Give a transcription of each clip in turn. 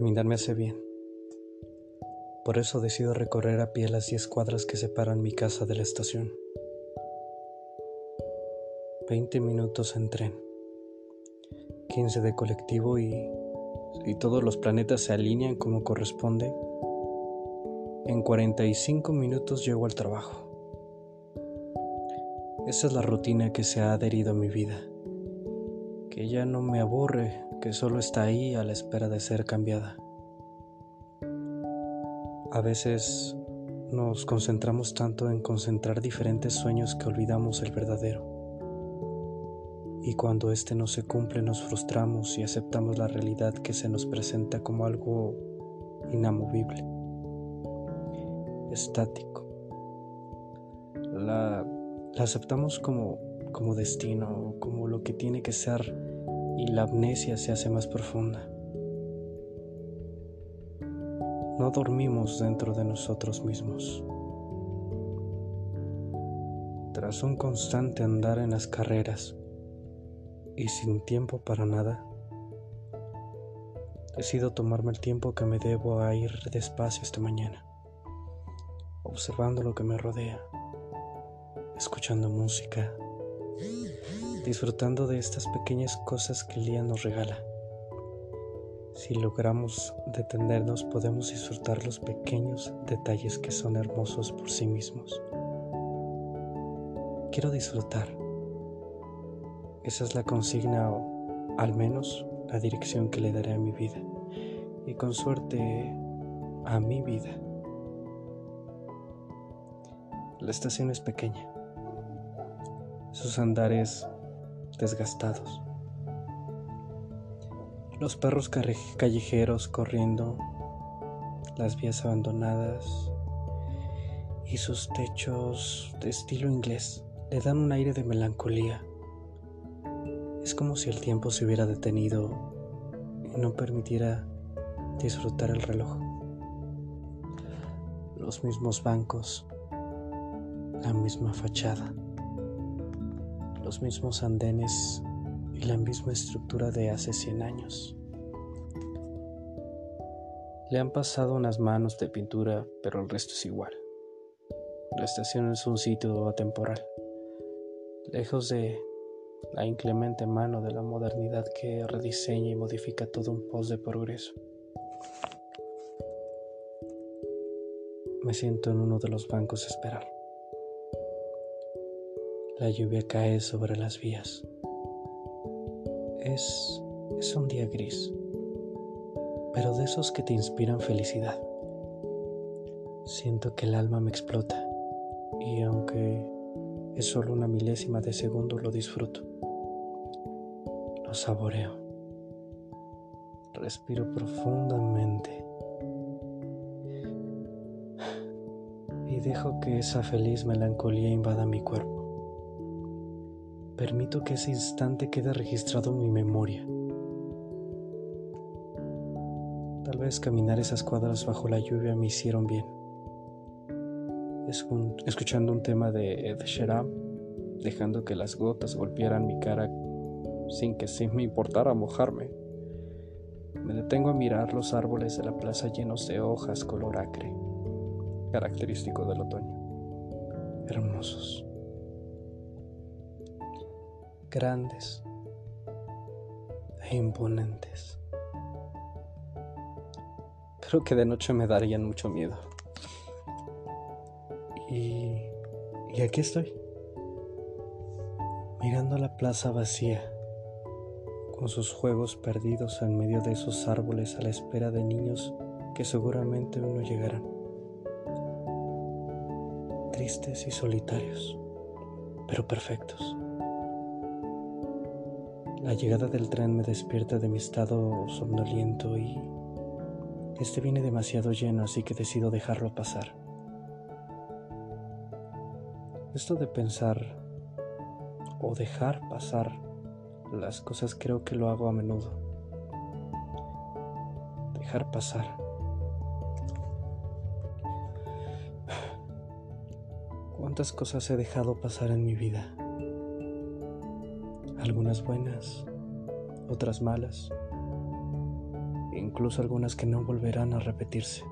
Caminar me hace bien. Por eso decido recorrer a pie las 10 cuadras que separan mi casa de la estación. 20 minutos en tren, 15 de colectivo y, y todos los planetas se alinean como corresponde. En 45 minutos llego al trabajo. Esa es la rutina que se ha adherido a mi vida, que ya no me aburre, que solo está ahí a la espera de ser cambiada. A veces nos concentramos tanto en concentrar diferentes sueños que olvidamos el verdadero. Y cuando éste no se cumple nos frustramos y aceptamos la realidad que se nos presenta como algo inamovible, estático. La, la aceptamos como, como destino, como lo que tiene que ser y la amnesia se hace más profunda. No dormimos dentro de nosotros mismos. Tras un constante andar en las carreras y sin tiempo para nada, decido tomarme el tiempo que me debo a ir despacio esta mañana, observando lo que me rodea, escuchando música, disfrutando de estas pequeñas cosas que el día nos regala. Si logramos detenernos podemos disfrutar los pequeños detalles que son hermosos por sí mismos. Quiero disfrutar. Esa es la consigna o al menos la dirección que le daré a mi vida y con suerte a mi vida. La estación es pequeña, sus andares desgastados los perros callejeros corriendo, las vías abandonadas y sus techos de estilo inglés le dan un aire de melancolía. Es como si el tiempo se hubiera detenido y no permitiera disfrutar el reloj. Los mismos bancos, la misma fachada, los mismos andenes y la misma estructura de hace 100 años. Le han pasado unas manos de pintura, pero el resto es igual. La estación es un sitio atemporal, lejos de la inclemente mano de la modernidad que rediseña y modifica todo un post de progreso. Me siento en uno de los bancos a esperar. La lluvia cae sobre las vías. Es, es un día gris, pero de esos que te inspiran felicidad. Siento que el alma me explota y aunque es solo una milésima de segundo lo disfruto. Lo saboreo. Respiro profundamente y dejo que esa feliz melancolía invada mi cuerpo. Permito que ese instante quede registrado en mi memoria. Tal vez caminar esas cuadras bajo la lluvia me hicieron bien. escuchando un tema de Ed Sheeran, dejando que las gotas golpearan mi cara sin que se me importara mojarme. Me detengo a mirar los árboles de la plaza llenos de hojas color acre, característico del otoño. Hermosos grandes e imponentes. Creo que de noche me darían mucho miedo. Y, y aquí estoy, mirando la plaza vacía, con sus juegos perdidos en medio de esos árboles a la espera de niños que seguramente aún no llegarán. Tristes y solitarios, pero perfectos. La llegada del tren me despierta de mi estado somnoliento y este viene demasiado lleno, así que decido dejarlo pasar. Esto de pensar o dejar pasar las cosas creo que lo hago a menudo. Dejar pasar. ¿Cuántas cosas he dejado pasar en mi vida? Algunas buenas, otras malas. incluso algunas que no volverán a repetirse.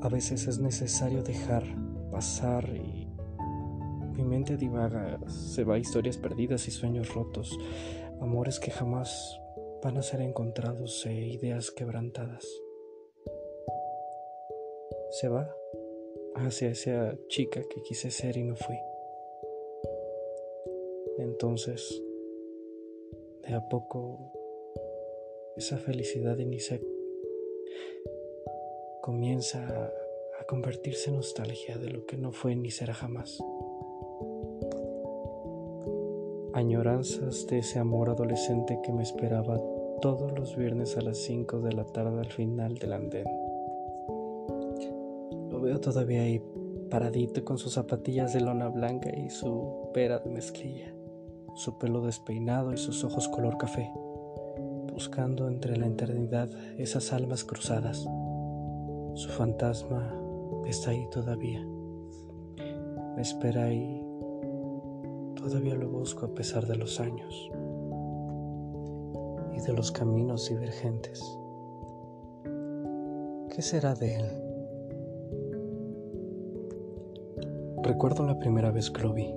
A veces es necesario dejar pasar y mi mente divaga, se va a historias perdidas y sueños rotos, amores que jamás van a ser encontrados e ideas quebrantadas. Se va hacia esa chica que quise ser y no fui. Entonces, de a poco, esa felicidad inicia, comienza a, convertirse en nostalgia de lo que no fue ni será jamás añoranzas de ese amor adolescente que me esperaba todos los viernes a las 5 de la tarde al final del andén. Lo veo todavía ahí, paradito con sus zapatillas de lona blanca y su pera de mezclilla, su pelo despeinado y sus ojos color café, buscando entre la eternidad esas almas cruzadas. Su fantasma está ahí todavía. Me espera ahí Todavía lo busco a pesar de los años y de los caminos divergentes. ¿Qué será de él? Recuerdo la primera vez que lo vi,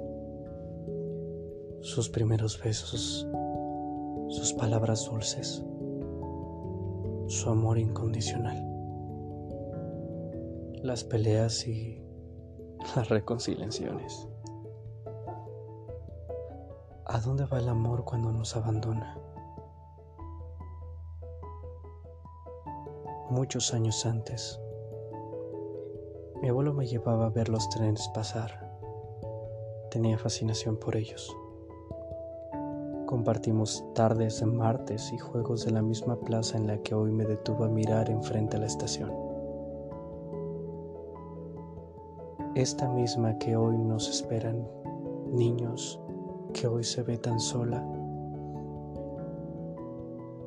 sus primeros besos, sus palabras dulces, su amor incondicional, las peleas y las reconciliaciones. ¿A dónde va el amor cuando nos abandona? Muchos años antes, mi abuelo me llevaba a ver los trenes pasar. Tenía fascinación por ellos. Compartimos tardes en martes y juegos de la misma plaza en la que hoy me detuve a mirar enfrente a la estación. Esta misma que hoy nos esperan niños, que hoy se ve tan sola.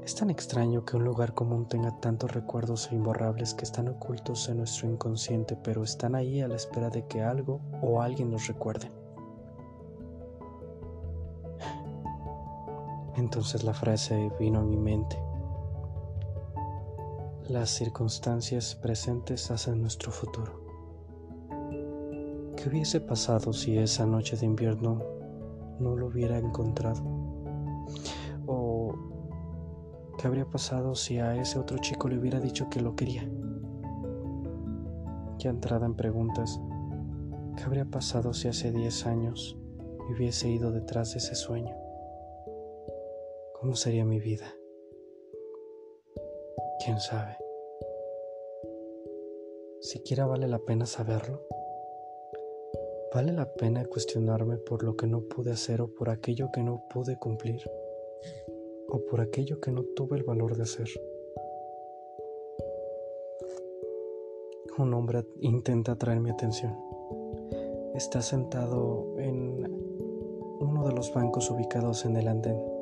Es tan extraño que un lugar común tenga tantos recuerdos imborrables que están ocultos en nuestro inconsciente, pero están ahí a la espera de que algo o alguien nos recuerde. Entonces la frase vino a mi mente. Las circunstancias presentes hacen nuestro futuro. ¿Qué hubiese pasado si esa noche de invierno no lo hubiera encontrado? ¿O qué habría pasado si a ese otro chico le hubiera dicho que lo quería? Ya entrada en preguntas, ¿qué habría pasado si hace 10 años hubiese ido detrás de ese sueño? ¿Cómo sería mi vida? ¿Quién sabe? ¿Siquiera vale la pena saberlo? ¿Vale la pena cuestionarme por lo que no pude hacer o por aquello que no pude cumplir? ¿O por aquello que no tuve el valor de hacer? Un hombre intenta atraer mi atención. Está sentado en uno de los bancos ubicados en el andén,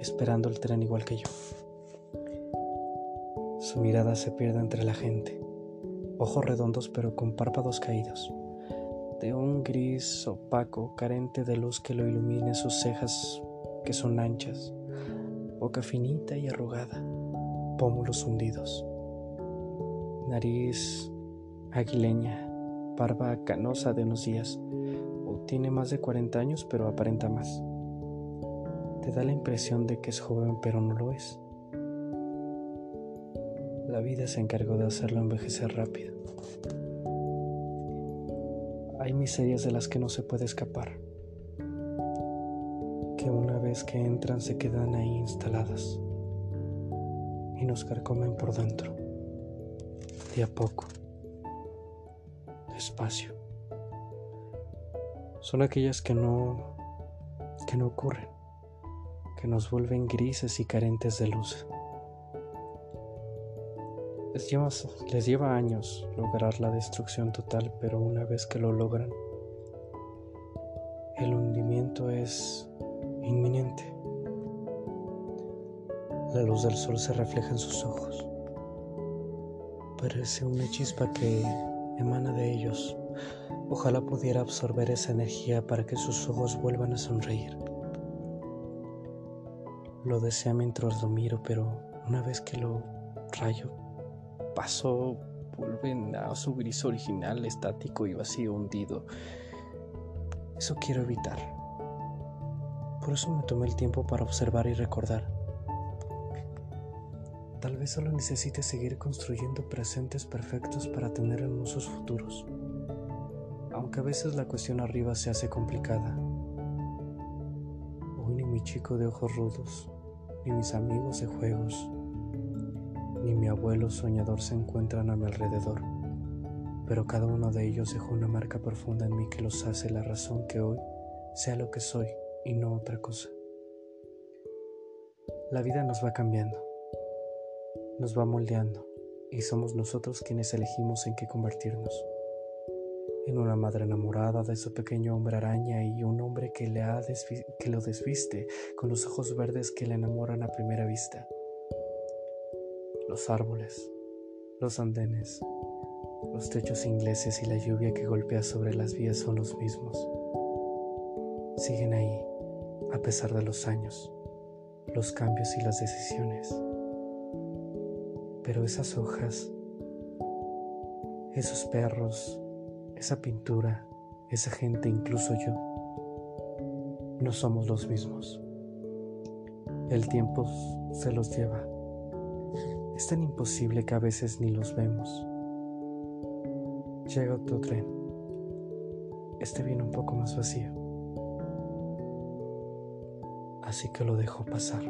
esperando el tren igual que yo. Su mirada se pierde entre la gente, ojos redondos pero con párpados caídos. De un gris opaco, carente de luz que lo ilumine sus cejas que son anchas, boca finita y arrugada, pómulos hundidos, nariz aguileña, barba canosa de unos días, o tiene más de 40 años pero aparenta más. Te da la impresión de que es joven pero no lo es. La vida se encargó de hacerlo envejecer rápido. Hay miserias de las que no se puede escapar, que una vez que entran se quedan ahí instaladas y nos carcomen por dentro, de a poco, despacio. Son aquellas que no, que no ocurren, que nos vuelven grises y carentes de luz. Les lleva, años lograr la destrucción total, pero una vez que lo logran, el hundimiento es inminente. La luz del sol se refleja en sus ojos. Parece una chispa que emana de ellos. Ojalá pudiera absorber esa energía para que sus ojos vuelvan a sonreír. Lo desea mientras lo miro, pero una vez que lo rayo, paso, vuelven a su gris original, estático y vacío hundido. Eso quiero evitar. Por eso me tomé el tiempo para observar y recordar. Tal vez solo necesite seguir construyendo presentes perfectos para tener hermosos futuros, aunque a veces la cuestión arriba se hace complicada. Hoy ni mi chico de ojos rudos, ni mis amigos de juegos, ni mi abuelo soñador se encuentran a mi alrededor, pero cada uno de ellos dejó una marca profunda en mí que los hace la razón que hoy sea lo que soy y no otra cosa. La vida nos va cambiando nos va moldeando y somos nosotros quienes elegimos en qué convertirnos. En una madre enamorada de su pequeño hombre araña y un hombre que, le ha que lo desviste con los ojos verdes que le enamoran a primera vista. Los árboles, los andenes, los techos ingleses y la lluvia que golpea sobre las vías son los mismos. Siguen ahí, a pesar de los años, los cambios y las decisiones. Pero esas hojas, esos perros, esa pintura, esa gente, incluso yo, no somos los mismos. El tiempo se los lleva. Es tan imposible que a veces ni los vemos. Llega otro tren. Este viene un poco más vacío. Así que lo dejo pasar.